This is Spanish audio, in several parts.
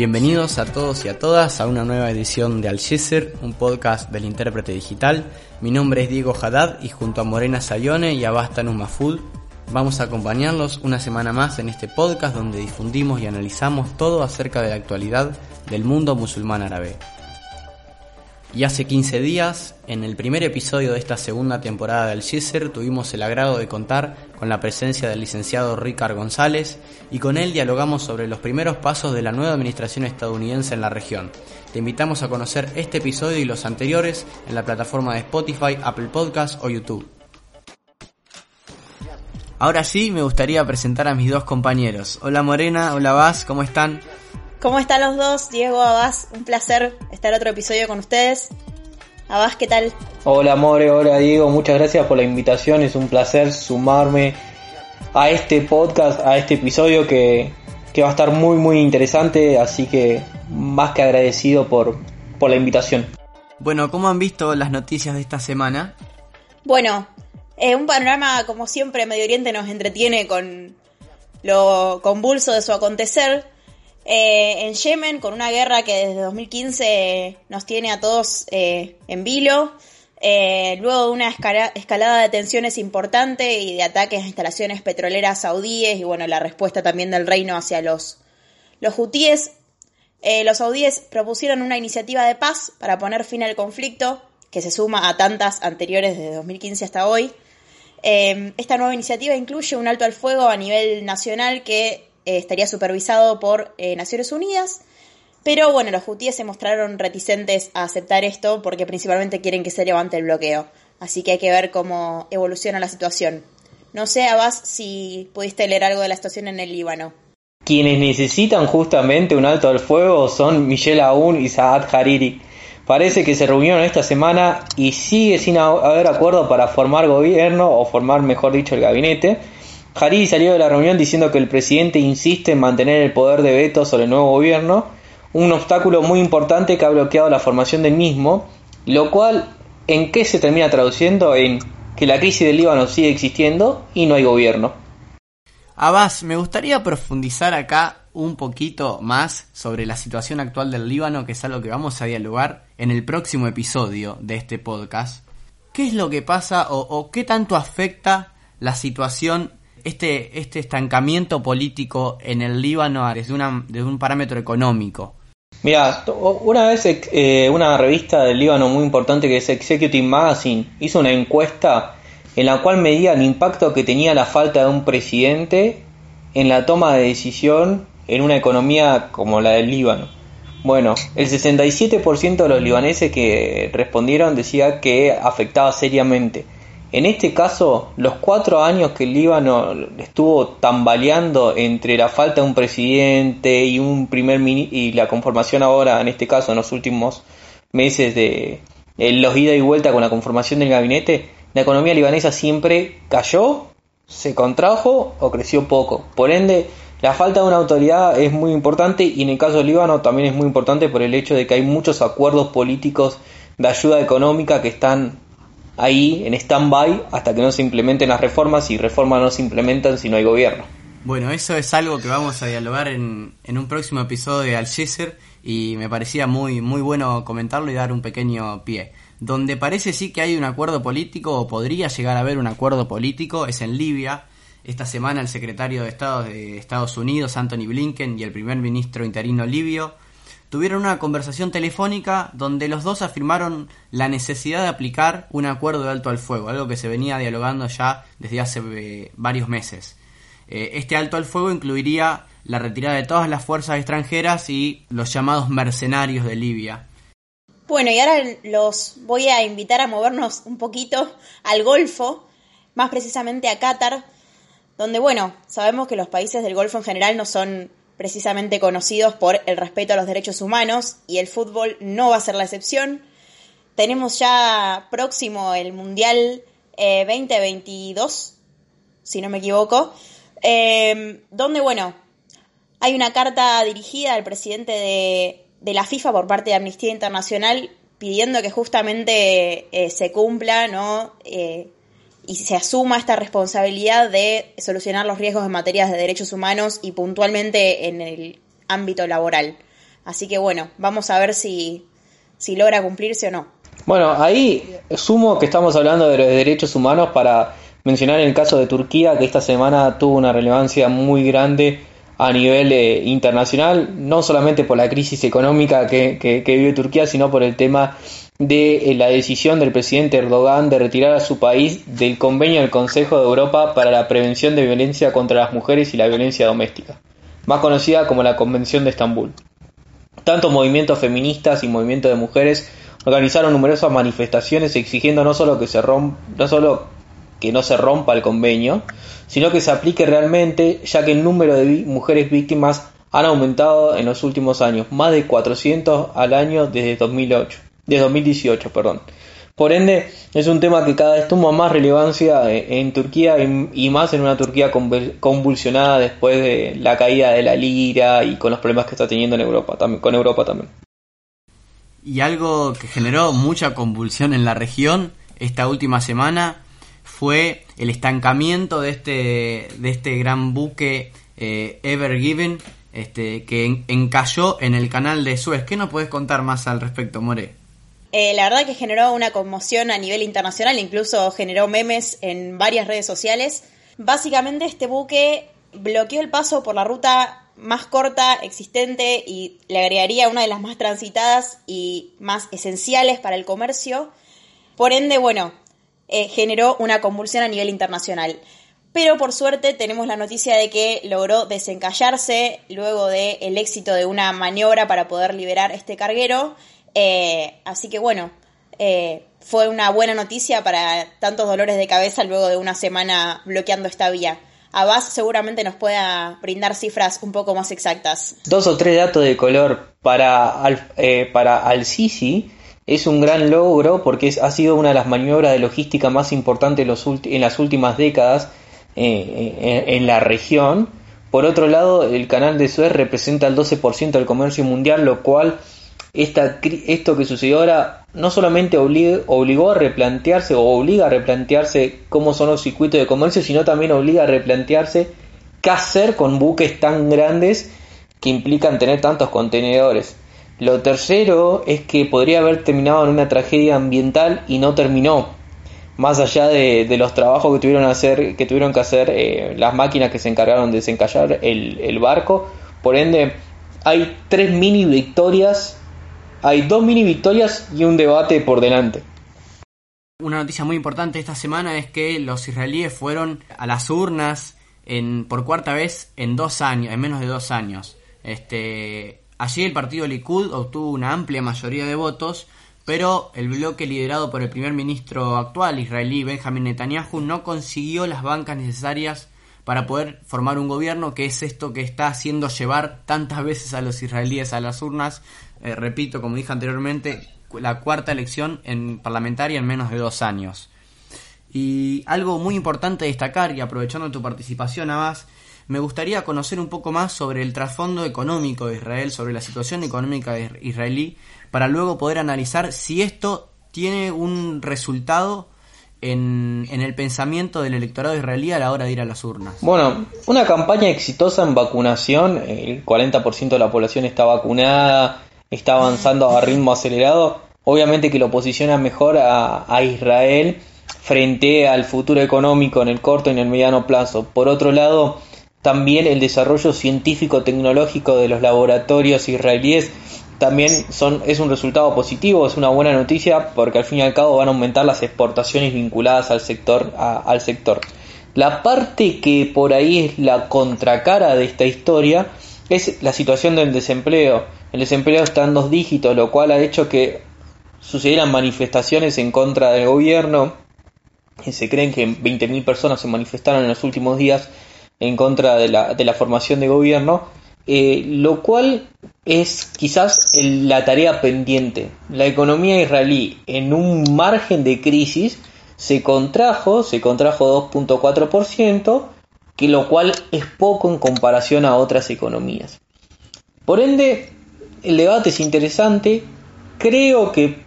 Bienvenidos a todos y a todas a una nueva edición de Al un podcast del intérprete digital. Mi nombre es Diego Haddad y junto a Morena Sayone y a Basta vamos a acompañarlos una semana más en este podcast donde difundimos y analizamos todo acerca de la actualidad del mundo musulmán árabe. Y hace 15 días, en el primer episodio de esta segunda temporada del Gisser, tuvimos el agrado de contar con la presencia del licenciado Ricard González y con él dialogamos sobre los primeros pasos de la nueva administración estadounidense en la región. Te invitamos a conocer este episodio y los anteriores en la plataforma de Spotify, Apple Podcasts o YouTube. Ahora sí, me gustaría presentar a mis dos compañeros. Hola Morena, hola Vaz, ¿cómo están? ¿Cómo están los dos? Diego, Abás, un placer estar otro episodio con ustedes. Abás, ¿qué tal? Hola More, hola Diego, muchas gracias por la invitación, es un placer sumarme a este podcast, a este episodio que, va a estar muy muy interesante, así que más que agradecido por, por la invitación. Bueno, ¿cómo han visto las noticias de esta semana? Bueno, eh, un panorama como siempre Medio Oriente nos entretiene con lo convulso de su acontecer. Eh, en Yemen, con una guerra que desde 2015 nos tiene a todos eh, en vilo, eh, luego de una escalada de tensiones importante y de ataques a instalaciones petroleras saudíes y bueno, la respuesta también del reino hacia los, los hutíes, los saudíes propusieron una iniciativa de paz para poner fin al conflicto, que se suma a tantas anteriores desde 2015 hasta hoy. esta nueva iniciativa incluye un alto al fuego a nivel nacional que eh, estaría supervisado por eh, Naciones Unidas. Pero bueno, los hutíes se mostraron reticentes a aceptar esto porque principalmente quieren que se levante el bloqueo. Así que hay que ver cómo evoluciona la situación. No sé, Abbas, si pudiste leer algo de la situación en el Líbano. Quienes necesitan justamente un alto al fuego son Michel Aoun y Saad Hariri. Parece que se reunieron esta semana y sigue sin haber acuerdo para formar gobierno o formar, mejor dicho, el gabinete. Hariri salió de la reunión diciendo que el presidente insiste en mantener el poder de veto sobre el nuevo gobierno, un obstáculo muy importante que ha bloqueado la formación del mismo, lo cual, ¿en qué se termina traduciendo? En que la crisis del Líbano sigue existiendo y no hay gobierno. Abbas, me gustaría profundizar acá un poquito más sobre la situación actual del Líbano, que es algo que vamos a dialogar en el próximo episodio de este podcast. ¿Qué es lo que pasa o, qué tanto afecta la situación este, este estancamiento político en el Líbano desde, una, un parámetro económico? Mira, una vez eh, una revista del Líbano muy importante que es Executive Magazine hizo una encuesta en la cual medía el impacto que tenía la falta de un presidente en la toma de decisión en una economía como la del Líbano. Bueno, el 67% de los libaneses que respondieron decía que afectaba seriamente. En este caso, los cuatro años que el Líbano estuvo tambaleando entre la falta de un presidente y un primer y la conformación ahora, en este caso, en los últimos meses de los ida y vuelta con la conformación del gabinete, la economía libanesa siempre cayó, se contrajo o creció poco. Por ende, la falta de una autoridad es muy importante y en el caso del Líbano también es muy importante por el hecho de que hay muchos acuerdos políticos de ayuda económica que están ahí en stand-by hasta que no se implementen las reformas y reformas no se implementan si no hay gobierno. Bueno, eso es algo que vamos a dialogar en, en un próximo episodio de Al y me parecía muy, muy bueno comentarlo y dar un pequeño pie. Donde parece sí que hay un acuerdo político o podría llegar a haber un acuerdo político es en Libia. Esta semana el secretario de Estado de Estados Unidos, Anthony Blinken, y el primer ministro interino libio tuvieron una conversación telefónica donde los dos afirmaron la necesidad de aplicar un acuerdo de alto al fuego, algo que se venía dialogando ya desde hace eh, varios meses. Eh, este alto al fuego incluiría la retirada de todas las fuerzas extranjeras y los llamados mercenarios de Libia. Bueno, y ahora los voy a invitar a movernos un poquito al Golfo, más precisamente a Qatar, donde, bueno, sabemos que los países del Golfo en general no son precisamente conocidos por el respeto a los derechos humanos y el fútbol no va a ser la excepción. Tenemos ya próximo el Mundial 2022, eh, si no me equivoco, eh, donde, bueno, hay una carta dirigida al presidente de, la FIFA por parte de Amnistía Internacional pidiendo que justamente eh, se cumpla, ¿no? Y se asuma esta responsabilidad de solucionar los riesgos en materia de derechos humanos y puntualmente en el ámbito laboral. Así que bueno, vamos a ver si, si logra cumplirse o no. Bueno, ahí sumo que estamos hablando de los derechos humanos para mencionar el caso de Turquía, que esta semana tuvo una relevancia muy grande a nivel eh, internacional, no solamente por la crisis económica que, vive Turquía, sino por el tema de eh, la decisión del presidente Erdogan de retirar a su país del convenio del Consejo de Europa para la prevención de violencia contra las mujeres y la violencia doméstica, más conocida como la Convención de Estambul. Tanto movimientos feministas y movimientos de mujeres organizaron numerosas manifestaciones exigiendo no solo que se rompa, no solo que no se rompa el convenio, sino que se aplique realmente, ya que el número de mujeres víctimas han aumentado en los últimos años, más de 400 al año desde 2008, de 2018, perdón. Por ende, es un tema que cada vez toma más relevancia en Turquía y más en una Turquía convulsionada después de la caída de la lira y con los problemas que está teniendo en Europa, con Europa también. Y algo que generó mucha convulsión en la región esta última semana fue el estancamiento de este, de este gran buque eh, Ever Given este, que encalló en el canal de Suez. ¿Qué nos puedes contar más al respecto, More? Eh, la verdad que generó una conmoción a nivel internacional, incluso generó memes en varias redes sociales. Básicamente este buque bloqueó el paso por la ruta más corta existente y le agregaría una de las más transitadas y más esenciales para el comercio. Por ende, bueno, eh, generó una convulsión a nivel internacional. Pero por suerte tenemos la noticia de que logró desencallarse luego del éxito de una maniobra para poder liberar este carguero. Eh, así que bueno, eh, fue una buena noticia para tantos dolores de cabeza luego de una semana bloqueando esta vía. Abbas seguramente nos pueda brindar cifras un poco más exactas. Dos o tres datos de color para, para Al-Sisi es un gran logro porque ha sido una de las maniobras de logística más importantes en las últimas décadas eh, eh, en, la región. Por otro lado, el canal de Suez representa el 12% del comercio mundial, lo cual esto que sucedió ahora no solamente obligó a replantearse o obliga a replantearse cómo son los circuitos de comercio, sino también obliga a replantearse qué hacer con buques tan grandes que implican tener tantos contenedores. Lo tercero es que podría haber terminado en una tragedia ambiental y no terminó. Más allá de, los trabajos que tuvieron, que, tuvieron que hacer eh, las máquinas que se encargaron de desencallar el, el barco. Por ende, hay tres mini victorias. Hay dos mini victorias y un debate por delante. Una noticia muy importante esta semana es que los israelíes fueron a las urnas en, por cuarta vez en dos años, en menos de dos años. Este, Allí el partido Likud obtuvo una amplia mayoría de votos, pero el bloque liderado por el primer ministro actual israelí Benjamin Netanyahu no consiguió las bancas necesarias para poder formar un gobierno, que es esto que está haciendo llevar tantas veces a los israelíes a las urnas. Eh, repito, como dije anteriormente, la cuarta elección en parlamentaria en menos de dos años. Y algo muy importante destacar, y aprovechando tu participación, Abbas, me gustaría conocer un poco más sobre el trasfondo económico de Israel, sobre la situación económica israelí, para luego poder analizar si esto tiene un resultado en, el pensamiento del electorado israelí a la hora de ir a las urnas. Bueno, una campaña exitosa en vacunación, el 40% de la población está vacunada, está avanzando a ritmo acelerado, obviamente que lo posiciona mejor a, a Israel frente al futuro económico en el corto y en el mediano plazo. Por otro lado, también el desarrollo científico-tecnológico de los laboratorios israelíes también son, es un resultado positivo, es una buena noticia porque al fin y al cabo van a aumentar las exportaciones vinculadas al sector. al sector. La parte que por ahí es la contracara de esta historia es la situación del desempleo. El desempleo está en dos dígitos, lo cual ha hecho que sucedieran manifestaciones en contra del gobierno. Se creen que 20.000 personas se manifestaron en los últimos días en contra de la, de la formación de gobierno, eh, lo cual es quizás la tarea pendiente. La economía israelí en un margen de crisis se contrajo, se contrajo 2.4%, que lo cual es poco en comparación a otras economías. Por ende, el debate es interesante. Creo que,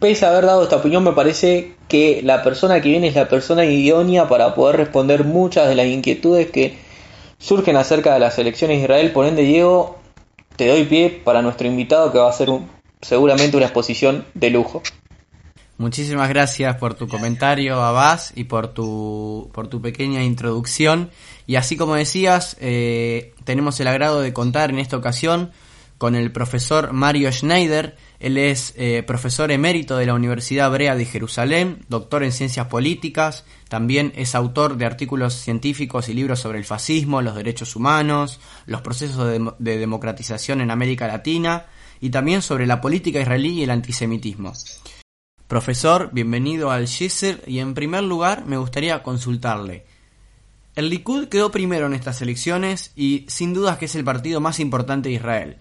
pese a haber dado esta opinión, me parece que la persona que viene es la persona idónea para poder responder muchas de las inquietudes que surgen acerca de las elecciones de Israel. Por ende, Diego, te doy pie para nuestro invitado que va a ser seguramente una exposición de lujo. Muchísimas gracias por tu comentario, Abbas, y por tu, por tu pequeña introducción. Y así como decías, eh, tenemos el agrado de contar en esta ocasión con el profesor Mario Schneider. Él es eh, profesor emérito de la Universidad Hebrea de Jerusalén, doctor en ciencias políticas, también es autor de artículos científicos y libros sobre el fascismo, los derechos humanos, los procesos de, de democratización en América Latina y también sobre la política israelí y el antisemitismo. Profesor, bienvenido al Gisser y en primer lugar me gustaría consultarle. El Likud quedó primero en estas elecciones y sin dudas que es el partido más importante de Israel.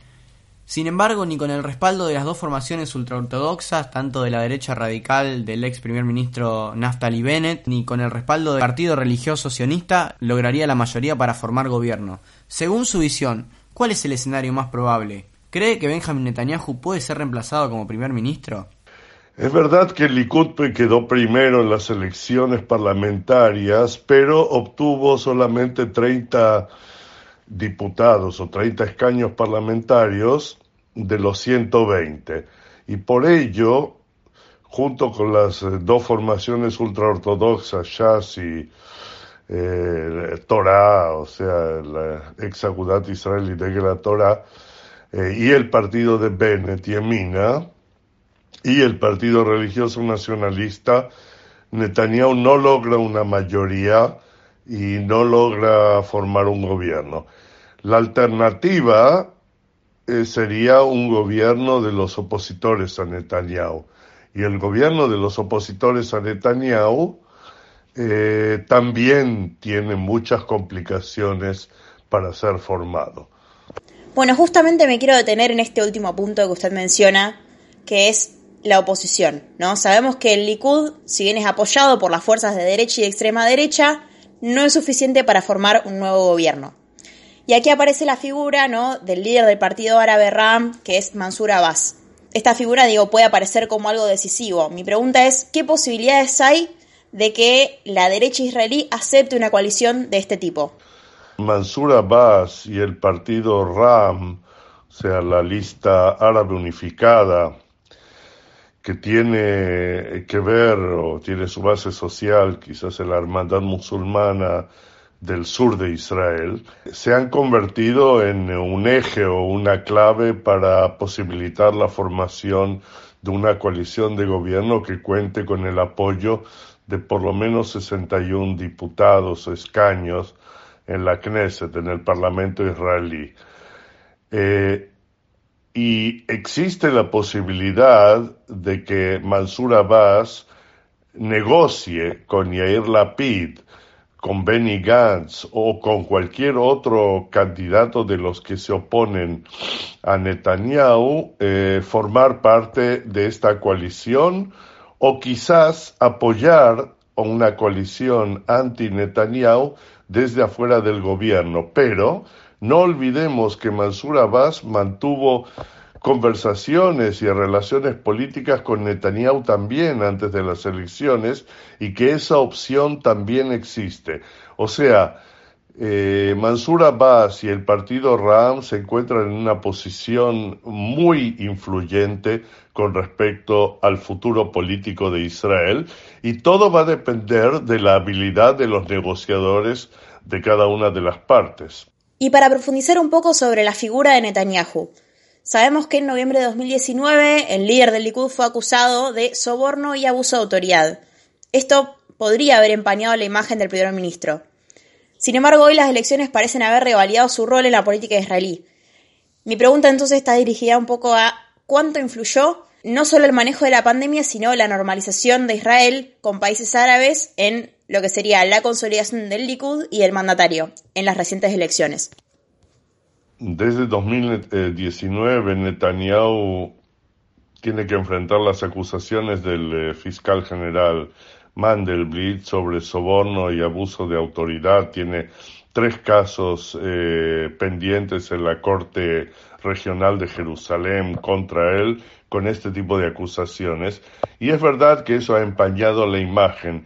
Sin embargo, ni con el respaldo de las dos formaciones ultraortodoxas, tanto de la derecha radical del ex primer ministro Naftali Bennett, ni con el respaldo del partido religioso sionista, lograría la mayoría para formar gobierno. Según su visión, ¿cuál es el escenario más probable? ¿Cree que Benjamin Netanyahu puede ser reemplazado como primer ministro? Es verdad que Likud quedó primero en las elecciones parlamentarias, pero obtuvo solamente 30 diputados o 30 escaños parlamentarios de los 120. Y por ello, junto con las eh, dos formaciones ultraortodoxas, Shas y eh, Torah, o sea, la ex Agudat Israel y la Torah, eh, y el partido de Bennett y y el Partido Religioso Nacionalista, Netanyahu no logra una mayoría y no logra formar un gobierno. La alternativa eh, sería un gobierno de los opositores a Netanyahu. Y el gobierno de los opositores a Netanyahu eh, también tiene muchas complicaciones para ser formado. Bueno, justamente me quiero detener en este último punto que usted menciona, que es la oposición, ¿no? Sabemos que el Likud, si bien es apoyado por las fuerzas de derecha y de extrema derecha, no es suficiente para formar un nuevo gobierno. Y aquí aparece la figura, ¿no? del líder del partido árabe Ram, que es Mansur Abbas. Esta figura, digo, puede aparecer como algo decisivo. Mi pregunta es, ¿qué posibilidades hay de que la derecha israelí acepte una coalición de este tipo? Mansur Abbas y el partido Ram, o sea, la lista árabe unificada, que tiene que ver o tiene su base social, quizás en la hermandad musulmana del sur de Israel, se han convertido en un eje o una clave para posibilitar la formación de una coalición de gobierno que cuente con el apoyo de por lo menos 61 diputados o escaños en la Knesset, en el Parlamento israelí. Eh, y existe la posibilidad de que Mansur Abbas negocie con Yair Lapid, con Benny Gantz o con cualquier otro candidato de los que se oponen a Netanyahu eh, formar parte de esta coalición o quizás apoyar una coalición anti-Netanyahu desde afuera del gobierno. Pero no olvidemos que Mansur Abbas mantuvo conversaciones y relaciones políticas con Netanyahu también antes de las elecciones y que esa opción también existe. O sea, eh, Mansur Abbas y el partido Ram se encuentran en una posición muy influyente con respecto al futuro político de Israel y todo va a depender de la habilidad de los negociadores de cada una de las partes. Y para profundizar un poco sobre la figura de Netanyahu, sabemos que en noviembre de 2019 el líder del Likud fue acusado de soborno y abuso de autoridad. Esto podría haber empañado la imagen del primer ministro. Sin embargo, hoy las elecciones parecen haber revalidado su rol en la política israelí. Mi pregunta entonces está dirigida un poco a cuánto influyó no solo el manejo de la pandemia, sino la normalización de Israel con países árabes en lo que sería la consolidación del Likud y el mandatario en las recientes elecciones. Desde 2019, Netanyahu tiene que enfrentar las acusaciones del eh, fiscal general Mandelblit sobre soborno y abuso de autoridad. Tiene tres casos eh, pendientes en la Corte Regional de Jerusalén contra él con este tipo de acusaciones. Y es verdad que eso ha empañado la imagen.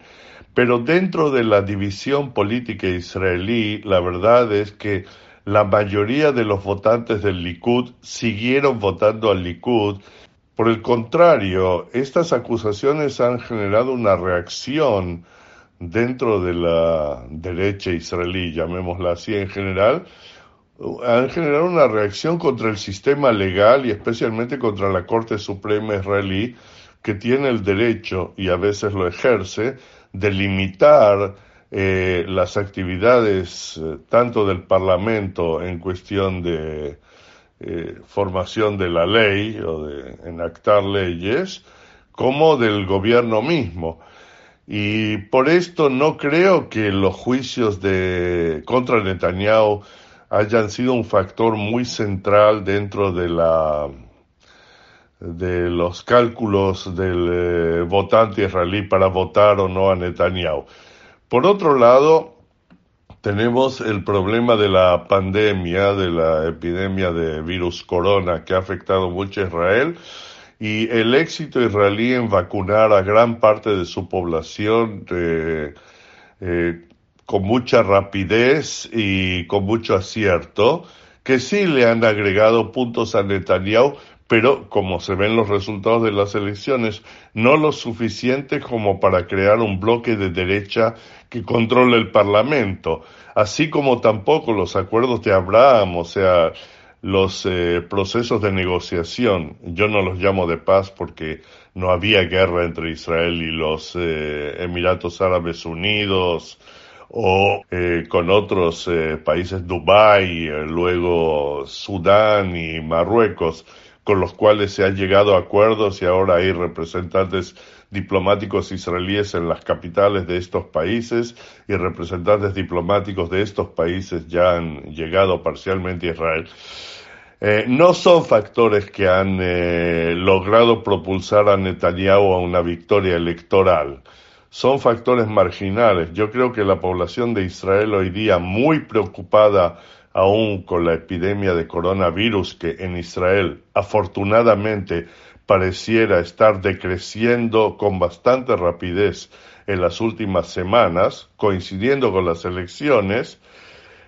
Pero dentro de la división política israelí, la verdad es que la mayoría de los votantes del Likud siguieron votando al Likud. Por el contrario, estas acusaciones han generado una reacción dentro de la derecha israelí, llamémosla así en general, han generado una reacción contra el sistema legal y especialmente contra la Corte Suprema israelí, que tiene el derecho, y a veces lo ejerce, de limitar eh, las actividades eh, tanto del Parlamento en cuestión de eh, formación de la ley o de enactar leyes, como del gobierno mismo. Y por esto no creo que los juicios de contra Netanyahu hayan sido un factor muy central dentro de la de los cálculos del eh, votante israelí para votar o no a Netanyahu. Por otro lado, tenemos el problema de la pandemia, de la epidemia de virus corona que ha afectado mucho a Israel y el éxito israelí en vacunar a gran parte de su población eh, eh, con mucha rapidez y con mucho acierto, que sí le han agregado puntos a Netanyahu, pero como se ven los resultados de las elecciones, no lo suficiente como para crear un bloque de derecha que controle el Parlamento, así como tampoco los acuerdos de Abraham, o sea, los eh, procesos de negociación, yo no los llamo de paz porque no había guerra entre Israel y los eh, Emiratos Árabes Unidos o eh, con otros países, Dubái, luego Sudán y Marruecos, con los cuales se han llegado a acuerdos y ahora hay representantes diplomáticos israelíes en las capitales de estos países y representantes diplomáticos de estos países ya han llegado parcialmente a Israel. Eh, no son factores que han eh, logrado propulsar a Netanyahu a una victoria electoral. Son factores marginales. Yo creo que la población de Israel hoy día, muy preocupada aún con la epidemia de coronavirus que en Israel afortunadamente pareciera estar decreciendo con bastante rapidez en las últimas semanas, coincidiendo con las elecciones,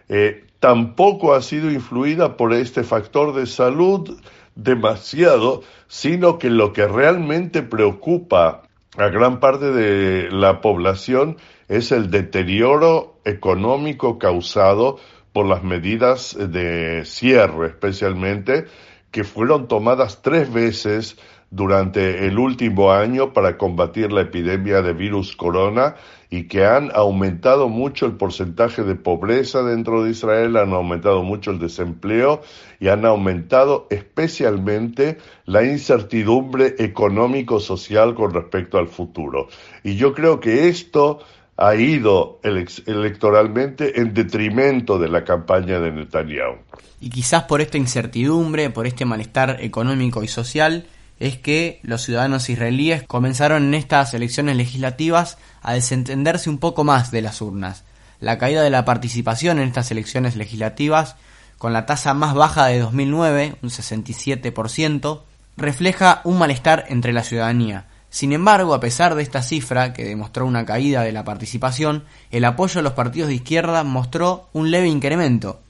eh, tampoco ha sido influida por este factor de salud demasiado, sino que lo que realmente preocupa a gran parte de la población es el deterioro económico causado por las medidas de cierre, especialmente, que fueron tomadas tres veces durante el último año para combatir la epidemia de virus corona y que han aumentado mucho el porcentaje de pobreza dentro de Israel, han aumentado mucho el desempleo y han aumentado especialmente la incertidumbre económico-social con respecto al futuro. Y yo creo que esto ha ido electoralmente en detrimento de la campaña de Netanyahu. Y quizás por esta incertidumbre, por este malestar económico y social, es que los ciudadanos israelíes comenzaron en estas elecciones legislativas a desentenderse un poco más de las urnas. La caída de la participación en estas elecciones legislativas, con la tasa más baja de 2009, un 67%, refleja un malestar entre la ciudadanía. Sin embargo, a pesar de esta cifra, que demostró una caída de la participación, el apoyo a los partidos de izquierda mostró un leve incremento.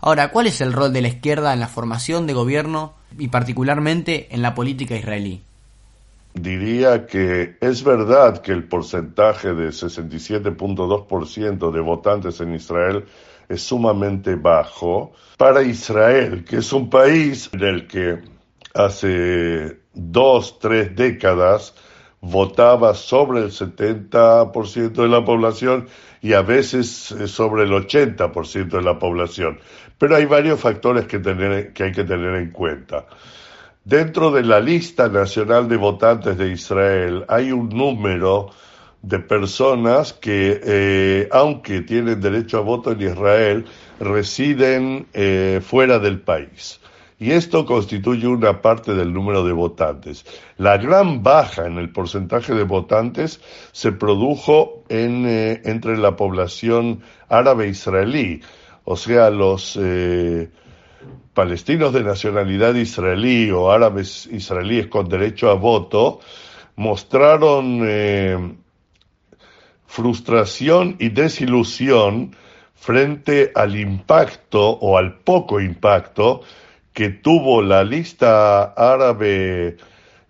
Ahora, ¿cuál es el rol de la izquierda en la formación de gobierno y particularmente en la política israelí? Diría que es verdad que el porcentaje de 67.2% de votantes en Israel es sumamente bajo. Para Israel, que es un país en el que hace dos, tres décadas votaba sobre el 70% de la población y a veces eh, sobre el 80% de la población. Pero hay varios factores que, tener, que hay que tener en cuenta. Dentro de la lista nacional de votantes de Israel hay un número de personas que, eh, aunque tienen derecho a voto en Israel, residen eh, fuera del país y esto constituye una parte del número de votantes. La gran baja en el porcentaje de votantes se produjo eh, entre la población árabe israelí, o sea, los eh, palestinos de nacionalidad israelí o árabes israelíes con derecho a voto mostraron eh, frustración y desilusión frente al impacto o al poco impacto que tuvo la lista árabe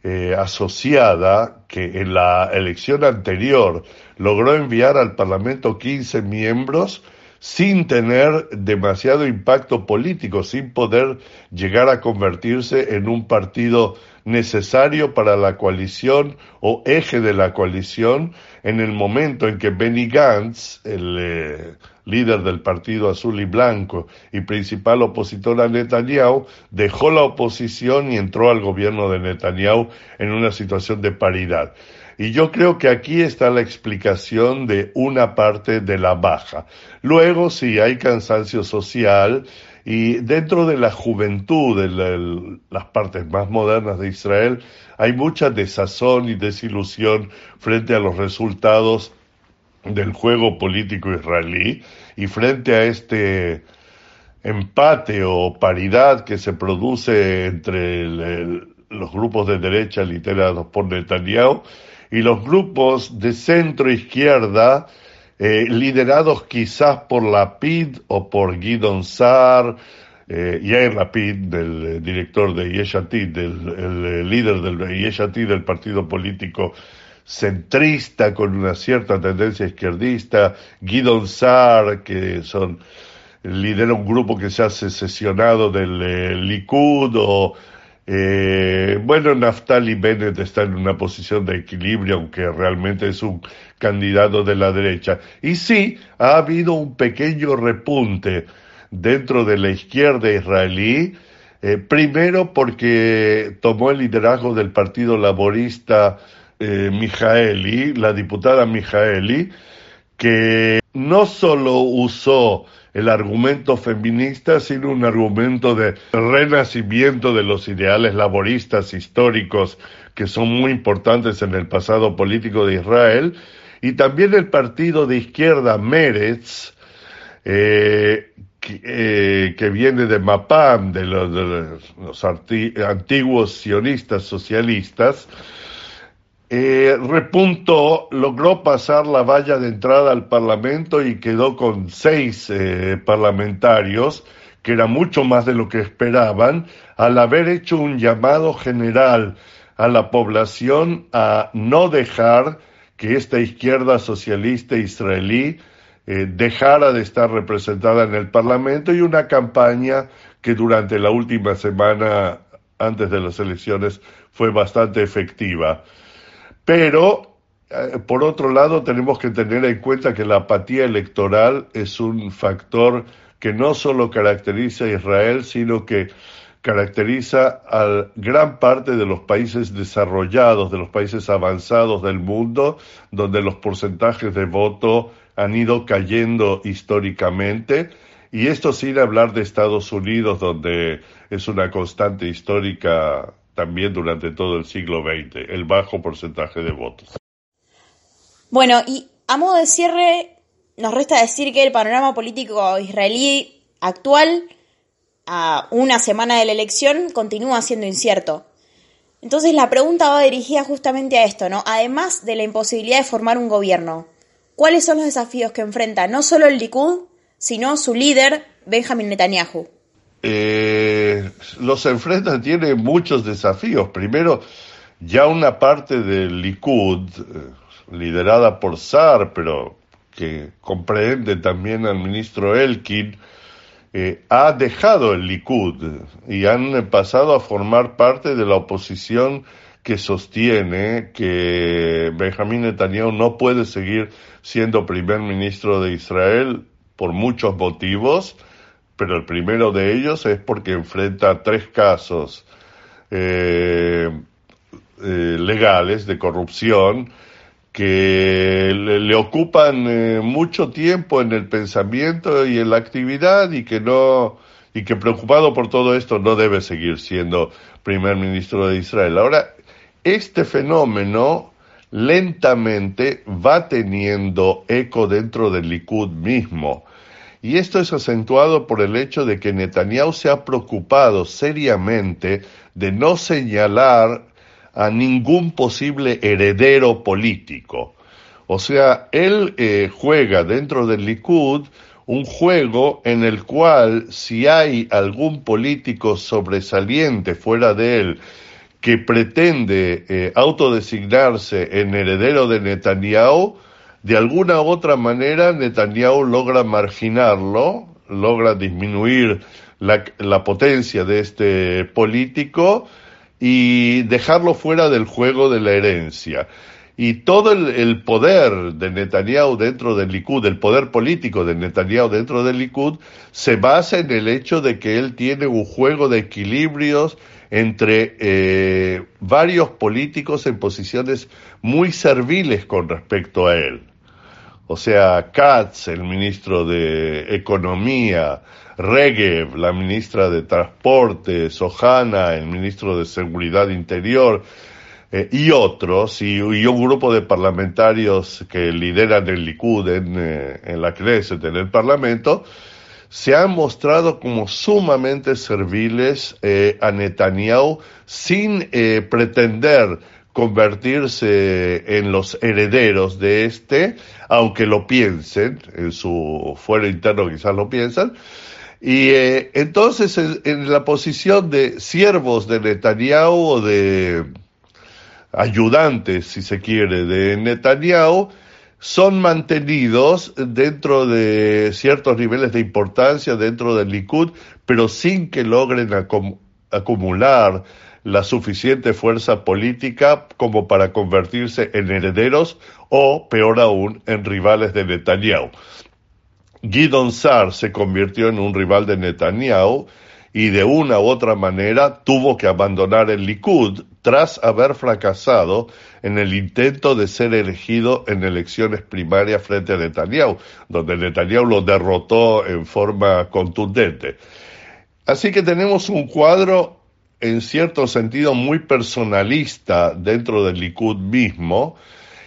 eh, asociada que en la elección anterior logró enviar al Parlamento 15 miembros sin tener demasiado impacto político, sin poder llegar a convertirse en un partido necesario para la coalición o eje de la coalición en el momento en que Benny Gantz, el eh, líder del Partido Azul y Blanco y principal opositor a Netanyahu, dejó la oposición y entró al gobierno de Netanyahu en una situación de paridad. Y yo creo que aquí está la explicación de una parte de la baja. Luego, si hay cansancio social y dentro de la juventud, de las partes más modernas de Israel, hay mucha desazón y desilusión frente a los resultados del juego político israelí y frente a este empate o paridad que se produce entre los grupos de derecha liderados por Netanyahu y los grupos de centro izquierda eh, liderados quizás por la PID o por Guidon Sar, eh, Yair Lapid, del eh, director de Yeshatid, del el, eh, líder del Yeshatid, del partido político centrista con una cierta tendencia izquierdista, Guidon Sar, que son lidera un grupo que se ha sesionado del Likud o eh, bueno, Naftali Bennett está en una posición de equilibrio, aunque realmente es un candidato de la derecha. Y sí, ha habido un pequeño repunte dentro de la izquierda israelí, eh, primero porque tomó el liderazgo del Partido Laborista eh, Mijaeli, la diputada Mijaeli, que no solo usó el argumento feminista, sino un argumento de renacimiento de los ideales laboristas históricos que son muy importantes en el pasado político de Israel, y también el partido de izquierda Meretz, eh, eh, que, viene de Mapam, de los antiguos sionistas socialistas, eh, repuntó, logró pasar la valla de entrada al Parlamento y quedó con seis eh, parlamentarios, que era mucho más de lo que esperaban, al haber hecho un llamado general a la población a no dejar que esta izquierda socialista israelí eh, dejara de estar representada en el Parlamento y una campaña que durante la última semana antes de las elecciones fue bastante efectiva. Pero, eh, por otro lado, tenemos que tener en cuenta que la apatía electoral es un factor que no solo caracteriza a Israel, sino que caracteriza a gran parte de los países desarrollados, de los países avanzados del mundo, donde los porcentajes de voto han ido cayendo históricamente. Y esto sin hablar de Estados Unidos, donde es una constante histórica también durante todo el siglo XX, el bajo porcentaje de votos. Bueno, y a modo de cierre, nos resta decir que el panorama político israelí actual, a una semana de la elección, continúa siendo incierto. Entonces la pregunta va dirigida justamente a esto, ¿no? Además de la imposibilidad de formar un gobierno, ¿cuáles son los desafíos que enfrenta no solo el Likud, sino su líder, Benjamin Netanyahu? Eh, los enfrenta, tiene muchos desafíos. Primero, ya una parte del Likud, eh, liderada por Sar, pero que comprende también al ministro Elkin, eh, ha dejado el Likud y han pasado a formar parte de la oposición que sostiene que Benjamín Netanyahu no puede seguir siendo primer ministro de Israel por muchos motivos, pero el primero de ellos es porque enfrenta tres casos eh, eh, legales de corrupción que le, ocupan eh, mucho tiempo en el pensamiento y en la actividad y que no y que preocupado por todo esto no debe seguir siendo primer ministro de Israel. Ahora, este fenómeno lentamente va teniendo eco dentro del Likud mismo. Y esto es acentuado por el hecho de que Netanyahu se ha preocupado seriamente de no señalar a ningún posible heredero político. O sea, él eh, juega dentro del Likud un juego en el cual si hay algún político sobresaliente fuera de él que pretende eh, autodesignarse en heredero de Netanyahu, de alguna u otra manera Netanyahu logra marginarlo, logra disminuir la, potencia de este político y dejarlo fuera del juego de la herencia. Y todo el, poder de Netanyahu dentro del Likud, el poder político de Netanyahu dentro del Likud, se basa en el hecho de que él tiene un juego de equilibrios entre eh, varios políticos en posiciones muy serviles con respecto a él. O sea, Katz, el ministro de Economía, Regev, la ministra de Transporte, Sohana, el ministro de Seguridad Interior, eh, y otros, y, un grupo de parlamentarios que lideran el Likud en, eh, en la Knesset, en el Parlamento, se han mostrado como sumamente serviles eh, a Netanyahu sin pretender convertirse en los herederos de este, aunque lo piensen, en su fuero interno quizás lo piensan, y entonces en, la posición de siervos de Netanyahu o de ayudantes, si se quiere, de Netanyahu, son mantenidos dentro de ciertos niveles de importancia dentro del Likud, pero sin que logren acumular la suficiente fuerza política como para convertirse en herederos o, peor aún, en rivales de Netanyahu. Gidon Sar se convirtió en un rival de Netanyahu y de una u otra manera tuvo que abandonar el Likud tras haber fracasado en el intento de ser elegido en elecciones primarias frente a Netanyahu, donde Netanyahu lo derrotó en forma contundente. Así que tenemos un cuadro en cierto sentido muy personalista dentro del Likud mismo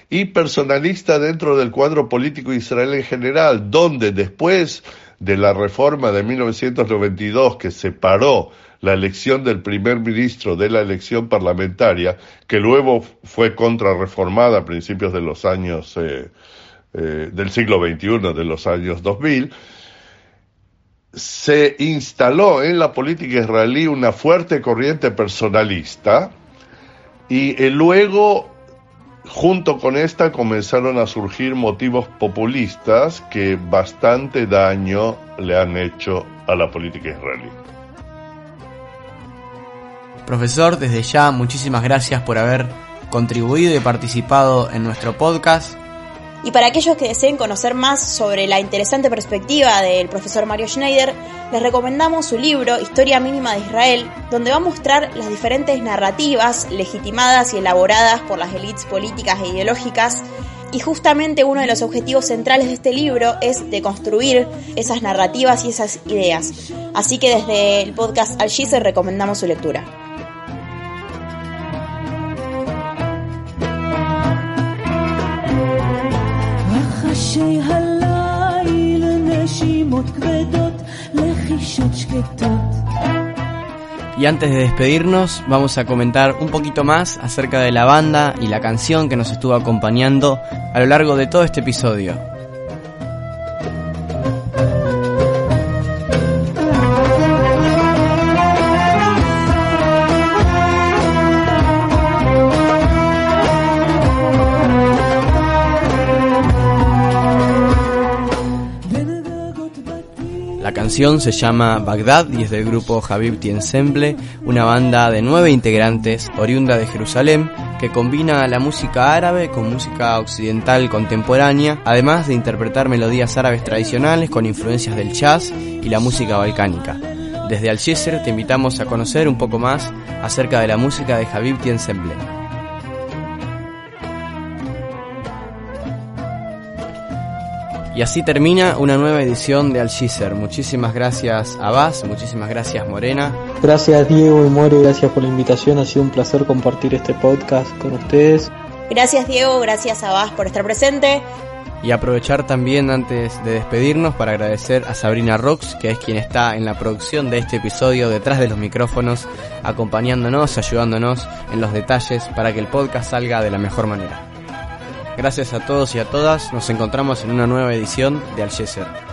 y personalista dentro del cuadro político israelí en general, donde después de la reforma de 1992 que separó la elección del primer ministro de la elección parlamentaria, que luego fue contrarreformada a principios de los años eh, eh, del siglo XXI, de los años 2000, se instaló en la política israelí una fuerte corriente personalista y eh, luego junto con esta comenzaron a surgir motivos populistas que bastante daño le han hecho a la política israelí. Profesor, desde ya muchísimas gracias por haber contribuido y participado en nuestro podcast. Y para aquellos que deseen conocer más sobre la interesante perspectiva del profesor Mario Schneider, les recomendamos su libro Historia Mínima de Israel, donde va a mostrar las diferentes narrativas legitimadas y elaboradas por las élites políticas e ideológicas. Y justamente uno de los objetivos centrales de este libro es deconstruir esas narrativas y esas ideas. Así que desde el podcast Al recomendamos su lectura. Y antes de despedirnos, vamos a comentar un poquito más acerca de la banda y la canción que nos estuvo acompañando a lo largo de todo este episodio. Canción se llama Bagdad y es del grupo Habibti Ensemble, una banda de nueve integrantes oriunda de Jerusalén que combina la música árabe con música occidental contemporánea, además de interpretar melodías árabes tradicionales con influencias del jazz y la música balcánica. Desde Algeciras te invitamos a conocer un poco más acerca de la música de Habibti Ensemble. Y así termina una nueva edición de Algizer. Muchísimas gracias a Vaz, muchísimas gracias Morena. Gracias Diego y More, gracias por la invitación. Ha sido un placer compartir este podcast con ustedes. Gracias Diego, gracias a Vaz por estar presente. Y aprovechar también antes de despedirnos para agradecer a Sabrina Rox, que es quien está en la producción de este episodio detrás de los micrófonos, acompañándonos, ayudándonos en los detalles para que el podcast salga de la mejor manera. Gracias a todos y a todas. Nos encontramos en una nueva edición de Algeser.